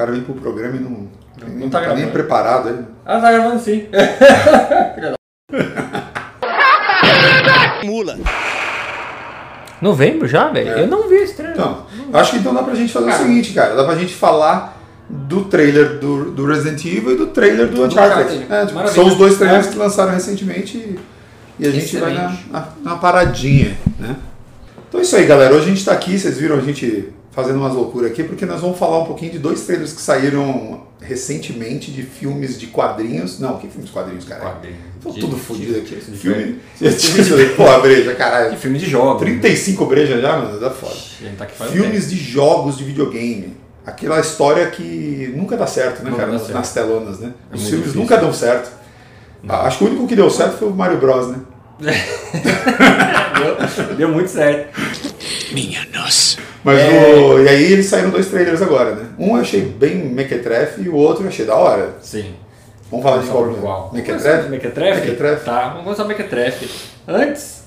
cara vem pro programa e não, Não não tá tá, nem preparado. Ele. Ah, tá gravando sim. Mula. Novembro já, velho? É. Eu não vi esse trailer. Então, acho que então dá pra gente fazer Cara. o seguinte, cara. Dá pra gente falar do trailer do, do Resident Evil e do trailer do, Do Uncharted. Uncharted. É, tipo, Maravilha. são os dois trailers É. que lançaram recentemente e, e a gente vai na, Excelente. na, na paradinha, né? Então é isso aí, galera. Hoje a gente tá aqui, vocês viram a gente fazendo umas loucuras aqui, porque nós vamos falar um pouquinho de dois trailers que saíram recentemente de filmes de quadrinhos. Não, que filmes de quadrinhos, cara? Tô tudo fodido aqui. Filme. Filme. Porra, breja, caralho. filme de jogos. 35 brejas já, mano, dá foda. Tá faz um Filmes de jogos de videogame. Aquela história que nunca dá certo, né, Nunca cara? nas, certo. nas telonas, né? É Os filmes difícil. nunca dão certo. Acho que o único que deu certo foi o Mario Bros, né? deu, deu muito certo. Minha nossa. Mas É. o... E aí eles saíram dois trailers agora, né? Um eu achei bem mequetrefe e o outro eu achei da hora. Sim. Vamos falar de qual? Vamos Mequetrefe? Mequetrefe? Mequetrefe. Tá, vamos começar com Mequetrefe. Antes,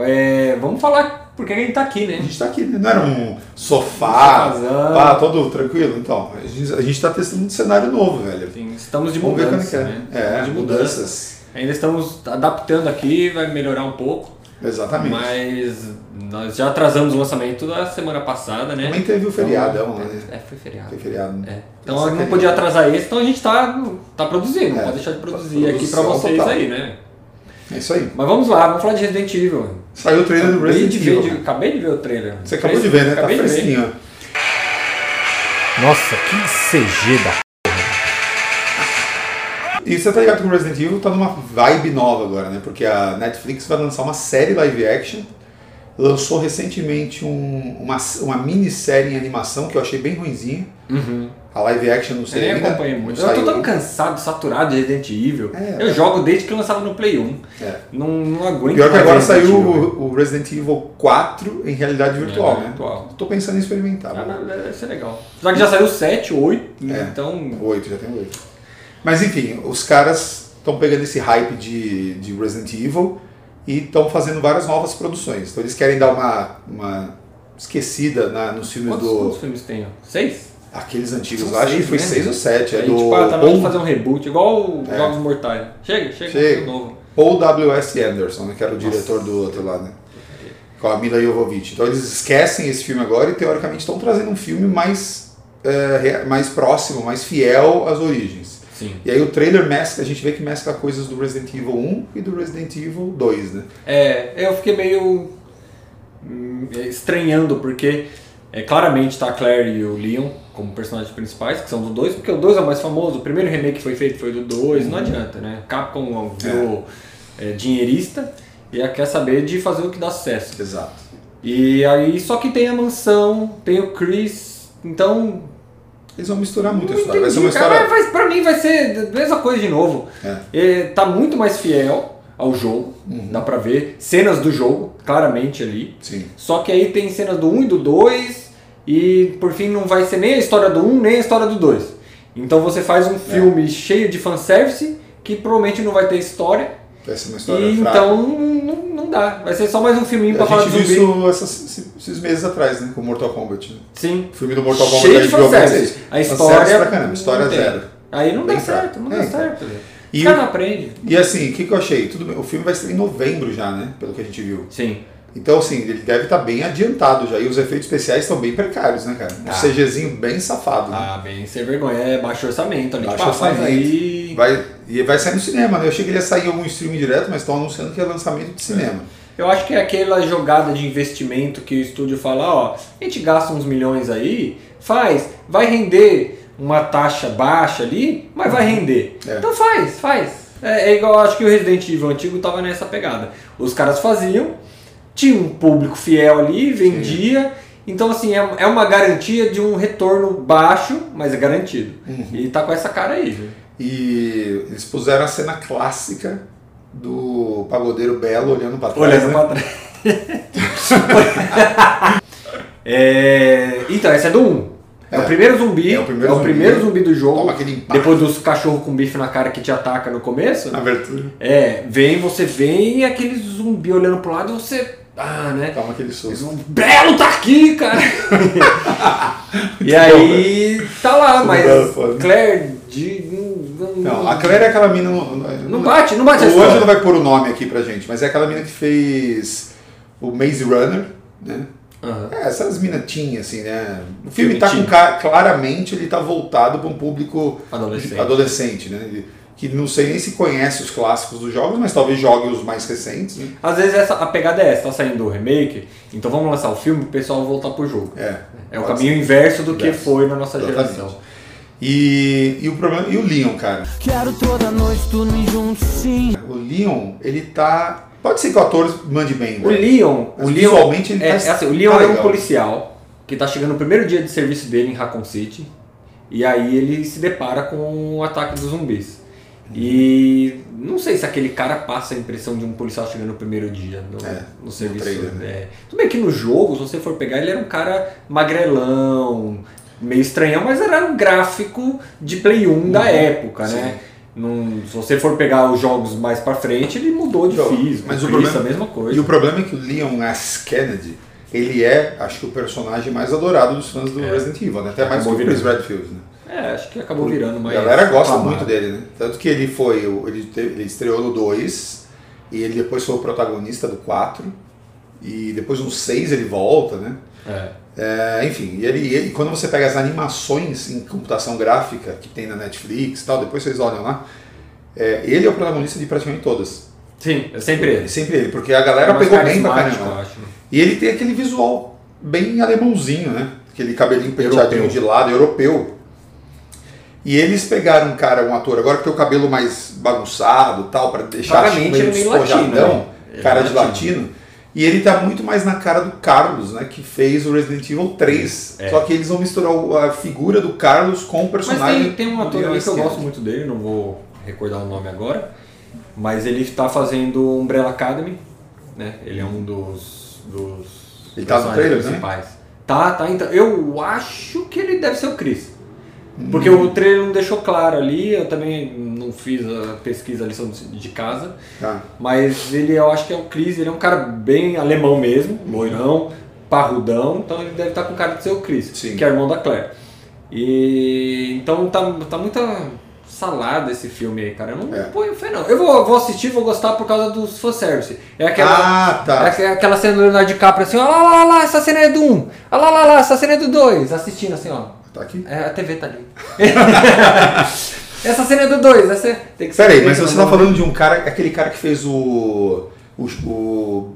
é, vamos falar por que a gente tá aqui, A né? gente tá aqui, né? Não era um sofá, Sofazão. pá, todo tranquilo. Então, a gente, a gente tá testando um cenário novo, velho. Assim, estamos de Vamos ver quando que mudança, é. né? É, Estamos de mudança. mudanças. Ainda estamos adaptando aqui, vai melhorar um pouco. Exatamente. Mas nós já atrasamos o lançamento da semana passada, né? Também teve o feriadão, Então, né? É, foi feriado. Foi feriado, né? É. Então Essa não é- podia atrasar esse, então a gente tá, tá produzindo, não É, pode deixar de produzir produção aqui pra vocês total. aí, né? É isso aí. Mas vamos lá, vamos falar de Resident Evil. Saiu o trailer do Resident Evil. de- acabei de ver o trailer. Você acabou de ver, né? Tá Acabei de ver. fresquinho. Nossa, que CG da E você tá ligado que o Resident Evil tá numa vibe nova agora, né? Porque a Netflix vai lançar uma série live action. Lançou recentemente um- uma, uma minissérie em animação que eu achei bem ruimzinha. Uhum. A live action não Eu sei nem ainda. acompanhei muito. Eu saiu tô tão cansado, saturado de Resident Evil. É, eu é. jogo desde que lançava no Play 1. É. Não, não aguento Pior que mais agora Resident saiu o, o Resident Evil 4 em realidade virtual, né? virtual. Tô pensando em experimentar. Ah, Deve ser legal. Já que já saiu 7, 8, É. então. Oito, já tem oito. Mas enfim, os caras estão pegando esse hype de, de Resident Evil e estão fazendo várias novas produções. Então eles querem dar uma, uma esquecida na, nos filmes Quantos, do. quantos filmes tem? Seis? Aqueles antigos lá, acho que foi né? seis ou sete. É do tipo, ah, tá Paul, fazer um reboot, igual os É. Jogos Mortais. Chega, chega, Chega. novo. Paul W.S. Anderson, né, que era o diretor do outro lá, né? Com a Mila Jovovich. Então eles esquecem esse filme agora e teoricamente estão trazendo um filme mais, é, mais próximo, mais fiel às origens. Sim. E aí o trailer mescla, a gente vê que mescla coisas do Resident Evil 1 e do Resident Evil 2, né? É, eu fiquei meio hum, estranhando, porque é, claramente tá a Claire e o Leon como personagens principais, que são do 2, porque o 2 é o mais famoso, o primeiro remake que foi feito foi do 2, não adianta, né? Capcom virou é, dinheirista e ela quer saber de fazer o que dá sucesso. Exato. E aí, só que tem a mansão, tem o Chris, então Eles vão misturar muito a história. Vai ser uma entendi, cara, história. mas pra mim vai ser a mesma coisa de novo. É. É, tá muito mais fiel ao jogo, Uhum. dá pra ver. Cenas do jogo, claramente ali. Sim. Só que aí tem cenas do 1 e do 2, e por fim não vai ser nem a história do 1, nem a história do 2. Então você faz É. um filme cheio de fanservice, que provavelmente não vai ter história, Uma história e fraca. então não, não dá. Vai ser só mais um filminho pra a falar gente de viu zumbi. isso essas- esses meses atrás, né? Com Mortal Kombat. né? Sim. O filme do Mortal Kombat Cheio de fanservice. A Fanservice história. pra caramba, história zero. Aí não Bem dá certo, fraco. não É, dá então. certo. velho. E o- não aprendem. E assim, o que, que eu achei? Tudo bem, o filme vai ser em novembro já, né? Pelo que a gente viu. Sim. Então, assim, ele deve estar bem adiantado já. E os efeitos especiais estão bem precários, né, cara? Um Ah. CGzinho bem safado. né? Ah, bem sem vergonha. É baixo orçamento ali. Baixo tipo, ah, orçamento. aí. Vai, e vai sair no cinema, né? Eu achei que ele ia sair em algum streaming direto, mas estão anunciando que é lançamento de cinema. Eu acho que é aquela jogada de investimento que o estúdio fala, ó, a gente gasta uns milhões aí, faz, vai render uma taxa baixa ali, mas vai render. É. Então faz, faz. É, é igual, eu acho que o Resident Evil antigo tava nessa pegada. Os caras faziam, tinha um público fiel ali, vendia. Então, assim, é, é uma garantia de um retorno baixo, mas é garantido. Uhum. E tá com essa cara aí, viu? E eles puseram a cena clássica do pagodeiro Belo olhando pra trás. Olhando né? pra trás. É, Então, esse é do 1. É, É. o primeiro zumbi. É o primeiro zumbi. primeiro zumbi do jogo. Depois dos cachorros com bife na cara que te ataca no começo. Na abertura. É, vem, você vem e aquele zumbi olhando pro lado e você. Ah, né? Toma aquele susto. Um Belo tá aqui, cara! E aí tá lá, mas foda. Claire de. Não, a Claire é aquela mina. Não, Não bate, não bate O não vai pôr o nome aqui pra gente, mas é aquela mina que fez o Maze Runner, né? Aham. É, essas minatinhas, assim, né? O filme Filme tá com claramente ele tá voltado para um público Adolescente. adolescente, né? Ele- Que não sei nem se conhece os clássicos dos jogos, mas talvez jogue os mais recentes, né? Às vezes essa, a pegada é essa, tá saindo o remake, então vamos lançar o filme, o pessoal vai voltar pro jogo. É. É o caminho ser. inverso do que Inverso. foi na nossa Exatamente. geração. E, e o problema e o Leon, cara. Quero toda noite dormir junto sim. O Leon, ele tá. Pode ser que o ator mande bem, O né? Leon, Mas o Leon visualmente ele é, tá- é assim, o Leon tá é um policial que tá chegando no primeiro dia de serviço dele em Raccoon City e aí ele se depara com o ataque dos zumbis. E não sei se aquele cara passa a impressão de um policial chegando no primeiro dia no, É, no serviço. trailer, né? é. Tudo bem que no jogo, se você for pegar, ele era um cara magrelão, meio estranhão, mas era um gráfico de Play 1 da época, Uhum. Sim. né? Não- se você for pegar os jogos mais pra frente, ele mudou de físico. mas o Chris, problema- a mesma coisa. E o problema é que o Leon S. Kennedy, ele é, acho que, o personagem mais adorado dos fãs do É. Resident Evil, né? até mais que Acabou o Chris. Redfield, né? É, acho que acabou virando mais. a galera gosta muito dele, né? Tanto que ele foi, ele, teve- ele estreou no 2 e ele depois foi o protagonista do 4 e depois no 6 ele volta, né? É. É, enfim, e ele, ele- quando você pega as animações em computação gráfica que tem na Netflix e tal, depois vocês olham lá, é, ele é o protagonista de praticamente todas. Sim, é sempre É ele. sempre ele, porque a galera Mais pegou bem pra caramba. E ele tem aquele visual bem alemãozinho, né? Aquele cabelinho penteadinho Europeu. de lado, europeu. E eles pegaram um cara, um ator, agora que tem o cabelo mais bagunçado e tal, pra deixar Claramente meio é meio despojadão, né? É cara de latino. latino. E ele tá muito mais na cara do Carlos, né? Que fez o Resident Evil 3. É. Só que eles vão misturar a figura do Carlos com o Mas personagem. tem, tem um ator ali que eu gosto muito dele, não vou recordar o nome agora. Mas ele está fazendo Umbrella Academy, né? Ele é um dos. dos Ele tá no trailer, né? principais. Tá, tá. Então, eu acho que ele deve ser o Chris. Porque Hum. o trailer não deixou claro ali, eu também não fiz a pesquisa, a lição de casa. Tá. Mas ele, eu acho que é o Chris, ele é um cara bem alemão mesmo, loirão, parrudão, então ele deve estar com cara de ser o Chris, Sim. que é irmão da Claire. E então tá, tá muita salada esse filme aí, cara. Eu não É. ponho fé não. Eu vou, vou assistir, vou gostar por causa dos fanservice. É aquela, Ah, tá. é aqu- aquela cena do Leonardo DiCaprio assim, ó, lá, lá, lá, essa cena é do 1, ó, lá, lá, lá, essa cena é do 2, assistindo assim, ó. Tá aqui? É, a TV tá ali. essa cena é do 2, essa é- tem que ser Peraí, mas você tá falando de um cara, aquele cara que fez o. O, o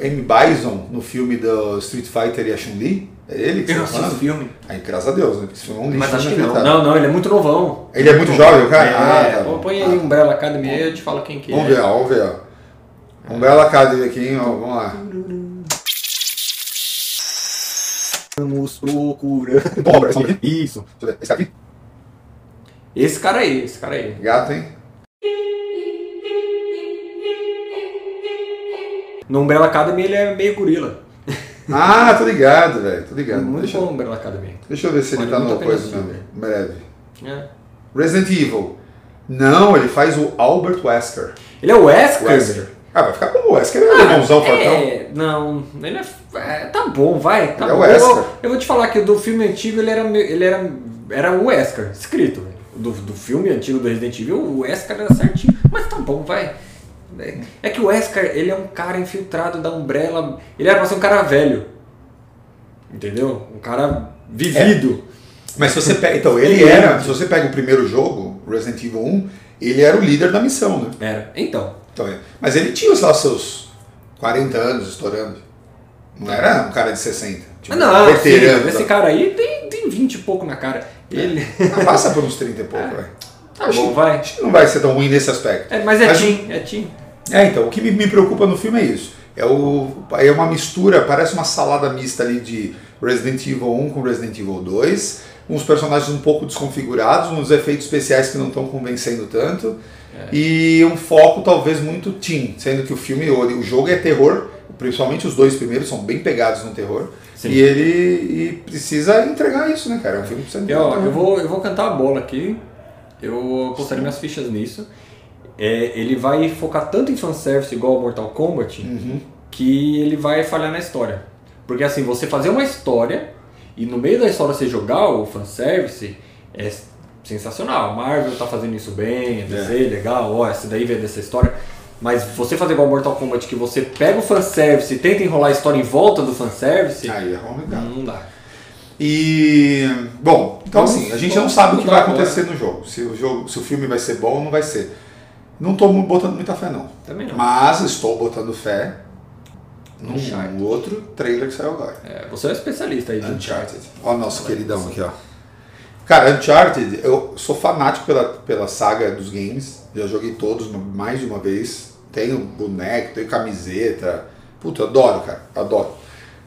M. Bison no filme do Street Fighter e a Chun-Li? É ele que Eu você não tá falando? filme. Aí, graças a Deus, né? Porque esse filme é um lixo. Mas acho que não. inacreditável. Não, não, ele é muito novão. Ele é muito jovem, o cara? É, Ah, tá bom. põe Ah. aí Umbrella Academy aí, eu te falo quem que Vamos é. ver, ó, vamos ver. Umbrella Academy aqui, hein? Ó, vamos lá. Bom, essa aqui? Isso. Deixa eu ver. Esse cara aqui? Esse cara aí, esse cara aí. Gato, hein? No Umbrella Academy ele é meio gorila. Ah, tô ligado, velho. Tô ligado. Muito Deixa, bom Umbrella Academy. deixa eu ver se ele tá muito no a pena coisa mesmo. Breve. É. Resident Evil. Não, ele faz o Albert Wesker. Ele é o Wesker? Wesker. Ah, vai ficar como o Wesker, é alemãozão, fortão. É, não, ele é, é, Tá bom, vai. Tá Ele é o bom. Wesker. Eu, eu vou te falar que do filme antigo ele era. Ele era, era o Wesker, escrito. Do, do filme antigo do Resident Evil, o Wesker era certinho. Mas tá bom, vai. É, é que o Wesker, ele é um cara infiltrado da Umbrella. Ele era pra ser um cara velho. Entendeu? Um cara vivido. Mas se você pega. Então, ele era. Se você pega o primeiro jogo, Resident Evil 1, ele era o líder da missão, né? Era. Então. Então, é. Mas ele tinha, lá, seus 40 anos estourando. Não era um cara de 60. Tipo, Ah, não, sim, veterano. esse cara aí tem, tem 20 e pouco na cara. Ele. Ah, passa por uns 30 e pouco, vai. Tá Acho bom, vai. Acho que não vai ser tão ruim nesse aspecto. É, mas é Tim, é Tim. É, então, o que me, me preocupa no filme é isso. É, o, é uma mistura, parece uma salada mista ali de Resident Evil 1 com Resident Evil 2, uns personagens um pouco desconfigurados, uns efeitos especiais que não estão convencendo tanto, É. e um foco talvez muito teen, sendo que o filme, o, jogo é terror, principalmente os dois primeiros são bem pegados no terror, Sim. e ele e precisa entregar isso, né, cara? É um filme que precisa E, entregar. eu, vou, eu vou cantar a bola aqui. Eu postarei minhas fichas nisso. É, ele vai focar tanto em fanservice igual ao Mortal Kombat Uhum. que ele vai falhar na história. Porque assim, você fazer uma história E no meio da história você jogar o fanservice é sensacional. Marvel tá fazendo isso bem, DC, legal, ó, esse daí veio dessa história. Mas você fazer igual Mortal Kombat, que você pega o fanservice e tenta enrolar a história em volta do fanservice, Aí é complicado. não dá. E bom, então Vamos- assim, a gente não sabe o que vai acontecer no jogo. Se o jogo, se o filme vai ser bom ou não vai ser. Não estou botando muita fé não. Também não. Mas estou botando fé num Uncharted. outro trailer que saiu agora. É, você é um especialista aí Uncharted. Ó nosso queridão aqui, ó. Cara, Uncharted, eu sou fanático pela, pela saga dos games. Já joguei todos mais de uma vez. Tenho boneco, tenho camiseta. Puta, adoro, cara. Adoro.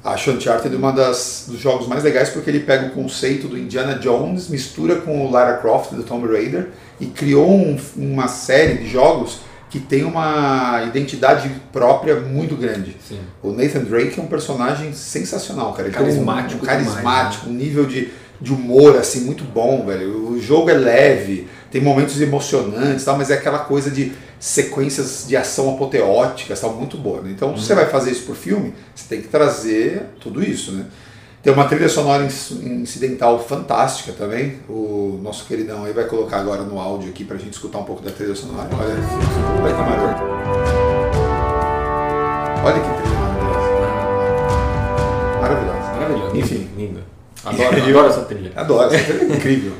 Acho Uncharted uma das dos jogos mais legais porque ele pega o conceito do Indiana Jones, mistura com o Lara Croft do Tomb Raider e criou um- uma série de jogos que tem uma identidade própria muito grande. Sim. O Nathan Drake é um personagem sensacional, cara. Ele Carismático um, carismático, demais, um nível de, de humor assim muito bom, velho. O jogo é leve, tem momentos emocionantes, tal, mas é aquela coisa de sequências de ação apoteóticas, tal, muito boa. Né? Então, se você vai fazer isso por filme, você tem que trazer tudo isso, né? Tem uma trilha sonora incidental fantástica também. O nosso queridão aí vai colocar agora no áudio aqui pra gente escutar um pouco da trilha sonora. Olha, olha que maravilha. Olha que trilha maravilhosa. Maravilhosa. Maravilhoso. Enfim. Lindo. Adoro, adoro essa trilha. Adoro, essa trilha é incrível.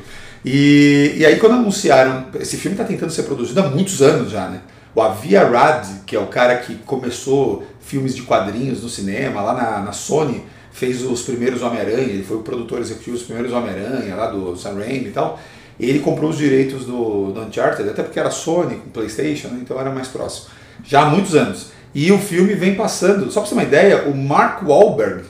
E, e aí quando anunciaram, esse filme está tentando ser produzido há muitos anos já, né? O Avi Arad, que é o cara que começou filmes de quadrinhos no cinema, lá na, na Sony, fez os primeiros Homem-Aranha, ele foi o produtor executivo dos primeiros Homem-Aranha, lá do Sam Raimi e tal. Ele comprou os direitos do, do Uncharted, até porque era Sony, com Playstation, né? então era mais próximo. Já há muitos anos. E o filme vem passando, só pra você ter uma ideia, o Mark Wahlberg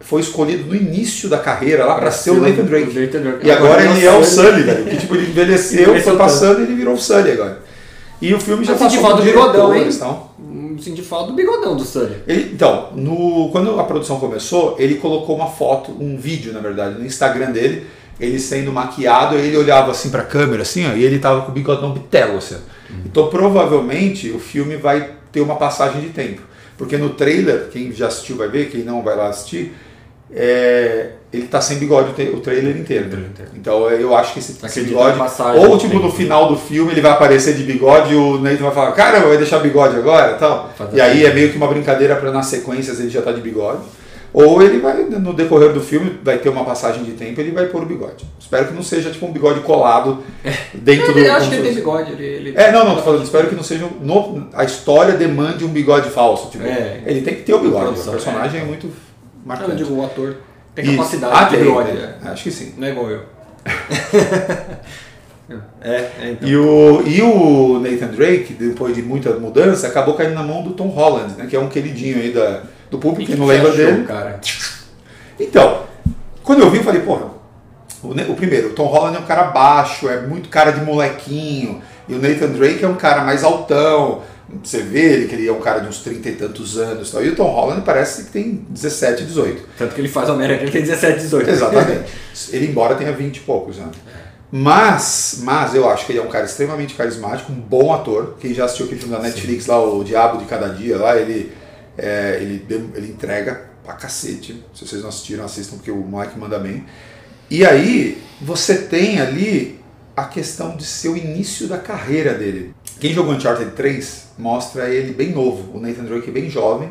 foi escolhido no início da carreira lá para ser o Nathan Drake. Nathan Drake. E agora ele é o Sully. Velho. Que tipo, ele envelheceu, Envelheceu foi passando e ele virou o Sully agora. E o filme já Eu passou falta por do bigodão, hein? tal. Hum, Senti falta do bigodão do Sully. Ele- então, no, quando a produção começou, ele colocou uma foto, um vídeo, na verdade, no Instagram dele, ele sendo maquiado, ele olhava assim pra câmera, assim, ó, e ele tava com o bigodão bitelo, assim. ó. Então, provavelmente, o filme vai ter uma passagem de tempo. Porque no trailer, quem já assistiu vai ver, quem não vai lá assistir, é, ele tá sem bigode o, trailer inteiro. O trailer inteiro. Então eu acho que esse, esse Acredito bigode. passagem Ou tipo no final do filme ele vai aparecer de bigode e o Nathan vai falar, cara, vai deixar bigode agora e tal. E aí assim. é meio que uma brincadeira para nas sequências ele já tá de bigode. Ou ele vai, no decorrer do filme, vai ter uma passagem de tempo e ele vai pôr o bigode. Espero que não seja tipo um bigode colado dentro do. Ele acho que ele tem bigode. Ele, ele... É, não, não, tô falando, espero que não seja. no- a história demande um bigode falso. Tipo, É. ele tem que ter o bigode. Produção, o personagem é, é. muito marcante. eu digo, o ator tem Isso. capacidade ah, de tem, tem. é. Acho que sim. Não é igual eu. é, é, então. E o, e o Nathan Drake, depois de muita mudança, acabou caindo na mão do Tom Holland, né, que é um queridinho aí da, do público, quem não Você lembra achou, dele. cara. Então, quando eu vi, eu falei, porra, o, o primeiro, o Tom Holland é um cara baixo, é muito cara de molequinho, e o Nathan Drake é um cara mais altão. Você vê ele que ele é um cara de uns 30 e tantos anos. e Tal. E o Tom Holland parece que tem 17, 18. Tanto que ele faz Homem-Aranha, ele tem 17, 18. Exatamente. Ele, embora tenha 20 e poucos anos. Mas, mas eu acho que ele é um cara extremamente carismático, um bom ator. Quem já assistiu aquele filme da Netflix lá, O Diabo de Cada Dia, lá, ele, é, ele, ele entrega pra cacete. Se vocês não assistiram, assistam, porque o Mike manda bem. E aí, você tem ali a questão de ser o início da carreira dele. Quem jogou Uncharted 3 mostra ele bem novo, o Nathan Drake bem jovem,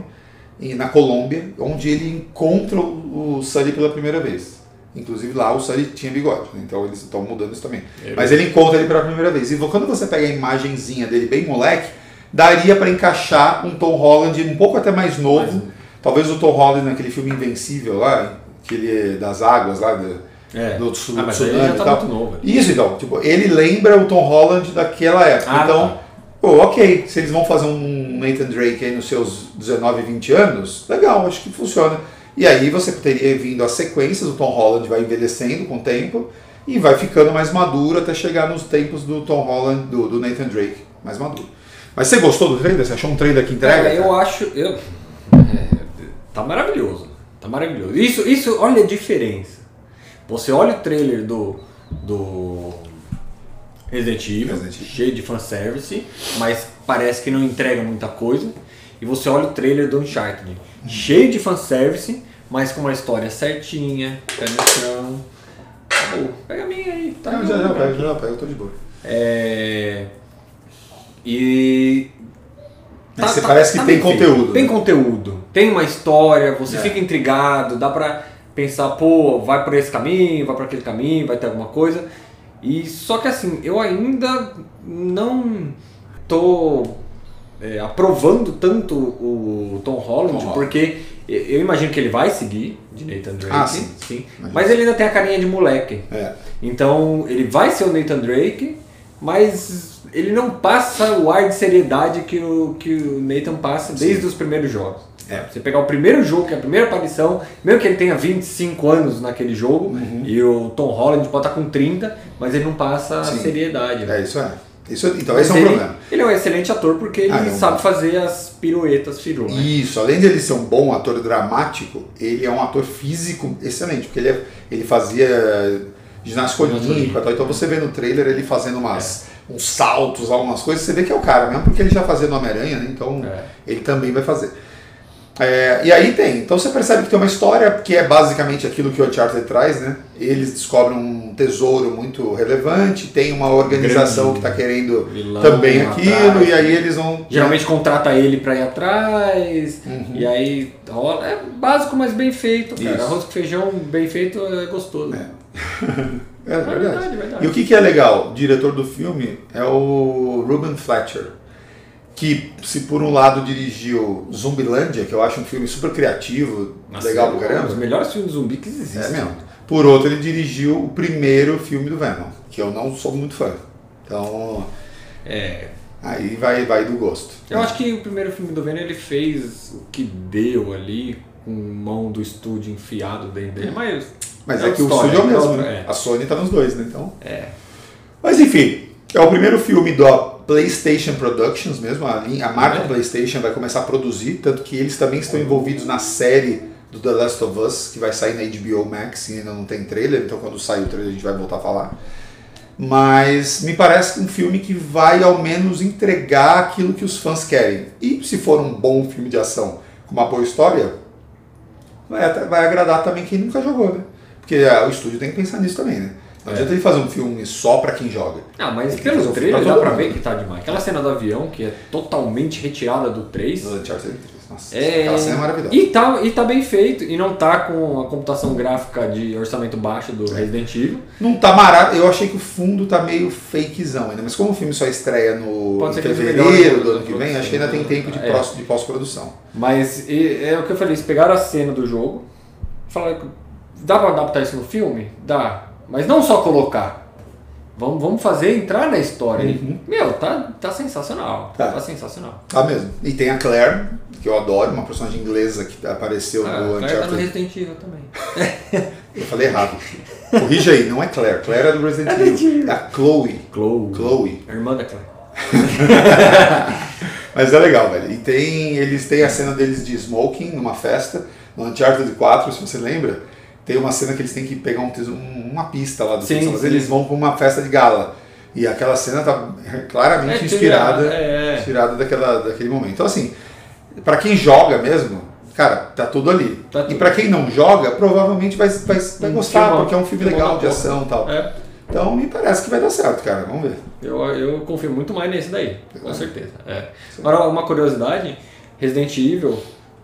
e na Colômbia, onde ele encontra o Sully pela primeira vez. Inclusive lá o Sully tinha bigode, né? então eles estão mudando isso também. Ele- Mas ele encontra ele pela primeira vez. E quando você pega a imagenzinha dele bem moleque, daria para encaixar um Tom Holland um pouco até mais novo. Talvez o Tom Holland naquele filme Invencível lá, que ele é das águas lá, É. do tsu- Ah, mas ele já tá tal. muito novo. Isso então, tipo, ele lembra o Tom Holland daquela época. Ah, então, tá. pô, ok, se eles vão fazer um Nathan Drake aí nos seus 19, 20 anos, legal, acho que funciona. E aí você teria vindo as sequências, o Tom Holland vai envelhecendo com o tempo e vai ficando mais maduro até chegar nos tempos do Tom Holland, do, do Nathan Drake, mais maduro. Mas você gostou do trailer? Você achou um trailer que entrega? Cara, eu acho. Eu, é, tá maravilhoso. Tá maravilhoso. Isso, isso, olha a diferença. Você olha o trailer do. do. Resident Evil, Resident Evil. cheio de fanservice, mas parece que não entrega muita coisa. E você olha o trailer do Uncharted, cheio de fanservice, mas com uma história certinha, pé no chão. Acabou. Pega a minha aí, tá? Não, já, já, pego, já, pego, eu tô de boa. É... E. Mas você parece que tem feito. conteúdo, Tem né? conteúdo. Tem uma história, você É. fica intrigado, dá pra pensar, pô, vai por esse caminho, vai por aquele caminho, vai ter alguma coisa. E só que assim, eu ainda não tô é, aprovando tanto o Tom Holland, Tom Holland. porque eu imagino que ele vai seguir de Nathan Drake, Ah, sim. Imagino. mas ele ainda tem a carinha de moleque. É. Então ele vai ser o Nathan Drake, mas ele não passa o ar de seriedade que o, que o Nathan passa desde os primeiros jogos. É. Você pegar o primeiro jogo, que é a primeira aparição, mesmo que ele tenha 25 anos naquele jogo, Uhum. e o Tom Holland pode estar com 30, mas ele não passa a Sim. seriedade. né? É, isso é. Isso, então Mas esse é um ele, problema. ele é um excelente ator porque ele Ah, é um- sabe fazer as piruetas firula. Isso, além de ele ser um bom ator dramático, ele é um ator físico excelente, porque ele, é- ele fazia ginástica olímpica, então você vê no trailer ele fazendo umas, uns saltos, algumas coisas, você vê que é o cara mesmo, porque ele já fazia no Homem-Aranha, né? então É. ele também vai fazer. É, e aí tem, então você percebe que tem uma história que é basicamente aquilo que o Uncharted traz, né? Eles descobrem um tesouro muito relevante, tem uma organização que está querendo Vilão também aquilo, atrás. e aí eles vão. Geralmente contrata ele pra ir atrás, Uhum. e aí rola. É básico, mas bem feito, cara. Isso. Arroz com feijão bem feito é gostoso. É. É É verdade. verdade, verdade. E o que, que é legal? O diretor do filme é o Ruben Fletcher, que se por um lado dirigiu Zumbilândia, que eu acho um filme super criativo, Nossa, legal é pra um dos caramba. melhores filmes zumbi que existem. É mesmo. Por outro, ele dirigiu o primeiro filme do Venom, que eu não sou muito fã. Então, É. aí vai, vai do gosto. Eu acho que o primeiro filme do Venom ele fez o que deu ali, com mão do estúdio enfiado dentro dele, mas. Mas é é, que o outra estúdio é o história, mesmo, é né? A Sony tá nos dois, né? Então. É. Mas enfim, é o primeiro filme da PlayStation Productions mesmo, a, a marca É. PlayStation vai começar a produzir, tanto que eles também estão envolvidos na série do The Last of Us, que vai sair na HBO Max e ainda não tem trailer, então quando sair o trailer a gente vai voltar a falar. Mas me parece um filme que vai ao menos entregar aquilo que os fãs querem. E se for um bom filme de ação com uma boa história, vai, vai agradar também quem nunca jogou, né? Porque ah, o estúdio tem que pensar nisso também, né? Não adianta ele fazer um filme só pra quem joga. Ah, mas fazer pelo trailer dá pra mundo. ver que tá demais. Aquela cena do avião, que é totalmente retirada do 3. No Uncharted 3. Nossa, É... aquela cena é maravilhosa. E tá, e tá bem feito. E não tá com a computação gráfica de orçamento baixo do É. Resident Evil. Não tá maravilhoso. Eu achei que o fundo tá meio fakezão ainda, mas como o filme só estreia no em fevereiro do ano que vem, acho que ainda tem tempo de, É. de pós-produção. Mas e- é o que eu falei, eles pegaram a cena do jogo, falaram, dá pra adaptar isso no filme? Dá. Mas não só colocar. Vamos, vamos fazer entrar na história. E, Meu, tá, tá sensacional. Tá. Tá. sensacional. Tá mesmo. E tem a Claire, que eu adoro, uma personagem inglesa que apareceu Ah, no cara tá no. Resident Evil também. Eu falei errado. Corrija aí, não é Claire. Claire é do Resident Evil. É a Chloe. Chloe. Chloe. A irmã da Claire. Mas é legal, velho. E tem, eles têm a cena deles de smoking numa festa, no Uncharted 4, se você lembra. Tem uma cena que eles têm que pegar um tesouro- um- uma pista lá do Sim, mas eles vão pra uma festa de gala. E aquela cena tá claramente É, inspirada, é. inspirada daquela, daquele momento. Então assim, pra quem joga mesmo, cara, tá tudo ali. Tá e tudo. pra quem não joga, provavelmente vai, vai, vai Um gostar, porque é um filme legal da de ação e tal. É, Então me parece que vai dar certo, cara. Vamos ver. eu, eu confio muito mais nesse daí, com É. certeza. É. Agora, uma curiosidade, Resident Evil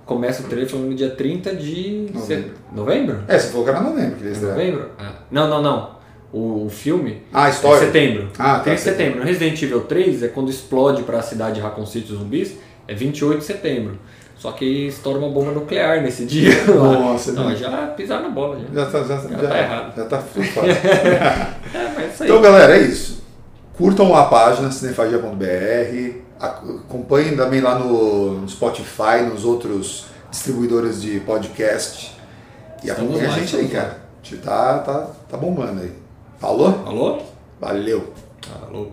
começa o trailer falando no dia 30 de Novembro. novembro? É, você falou que era novembro que É eles novembro? Ah, não, não, não. O, o filme Ah, a é história. setembro. Ah, tá, 30 de setembro. setembro. No Resident Evil 3 é quando explode para a cidade de Raccoon City os zumbis, é 28 de setembro. Só que estoura uma bomba nuclear nesse dia. Nossa, não, não. já pisaram na bola já. Já tá, já, já, tá errado. Já tá fora. É, mas isso aí. Então, galera, é isso. Curtam a página cinefagia.br, acompanhem também lá no Spotify, nos outros distribuidores de podcast. E Estamos acompanhem a gente aí, lá. cara. A gente tá, tá, tá bombando aí. Falou? Alô? Valeu! Alô.